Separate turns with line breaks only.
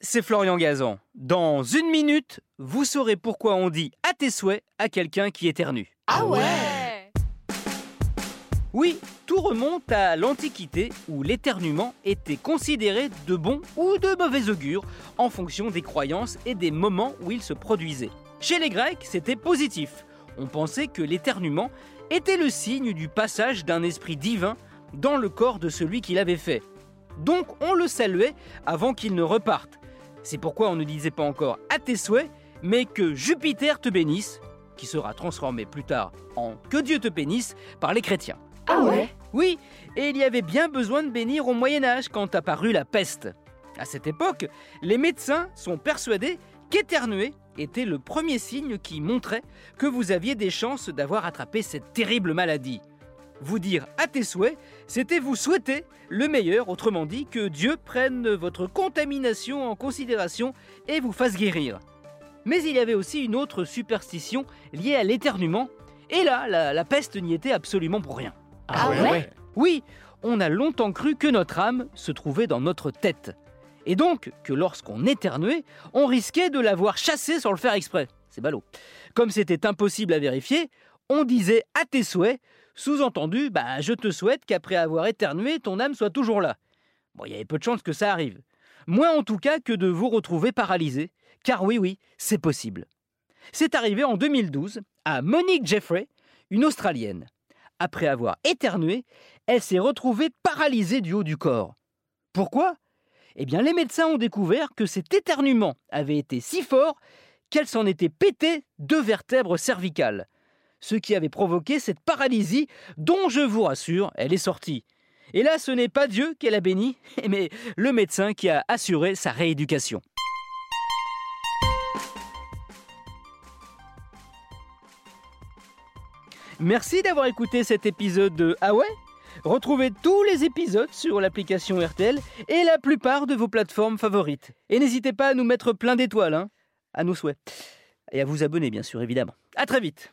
c'est Florian Gazan. Dans une minute, vous saurez pourquoi on dit à tes souhaits à quelqu'un qui éternue.
Ah ouais
Oui, tout remonte à l'Antiquité où l'éternuement était considéré de bon ou de mauvais augure en fonction des croyances et des moments où il se produisait. Chez les Grecs, c'était positif. On pensait que l'éternuement était le signe du passage d'un esprit divin dans le corps de celui qui l'avait fait. Donc on le saluait avant qu'il ne reparte. C'est pourquoi on ne disait pas encore à tes souhaits, mais que Jupiter te bénisse, qui sera transformé plus tard en que Dieu te bénisse par les chrétiens.
Ah ouais?
Oui, et il y avait bien besoin de bénir au Moyen Âge quand apparut la peste. À cette époque, les médecins sont persuadés qu'éternuer était le premier signe qui montrait que vous aviez des chances d'avoir attrapé cette terrible maladie. Vous dire à tes souhaits, c'était vous souhaiter le meilleur, autrement dit que Dieu prenne votre contamination en considération et vous fasse guérir. Mais il y avait aussi une autre superstition liée à l'éternuement, et là, la, la peste n'y était absolument pour rien.
Ah ouais
Oui, on a longtemps cru que notre âme se trouvait dans notre tête. Et donc que lorsqu'on éternuait, on risquait de l'avoir chassée sans le faire exprès. C'est ballot. Comme c'était impossible à vérifier, on disait à tes souhaits, sous-entendu, bah, je te souhaite qu'après avoir éternué, ton âme soit toujours là. Bon, il y avait peu de chances que ça arrive. Moins en tout cas que de vous retrouver paralysé, car oui, oui, c'est possible. C'est arrivé en 2012 à Monique Jeffrey, une Australienne. Après avoir éternué, elle s'est retrouvée paralysée du haut du corps. Pourquoi? Eh bien, les médecins ont découvert que cet éternuement avait été si fort qu'elle s'en était pété deux vertèbres cervicales ce qui avait provoqué cette paralysie dont je vous rassure, elle est sortie. Et là, ce n'est pas Dieu qu'elle a béni, mais le médecin qui a assuré sa rééducation. Merci d'avoir écouté cet épisode de Ah Retrouvez tous les épisodes sur l'application RTL et la plupart de vos plateformes favorites. Et n'hésitez pas à nous mettre plein d'étoiles, hein, à nos souhaits. Et à vous abonner, bien sûr, évidemment. À très vite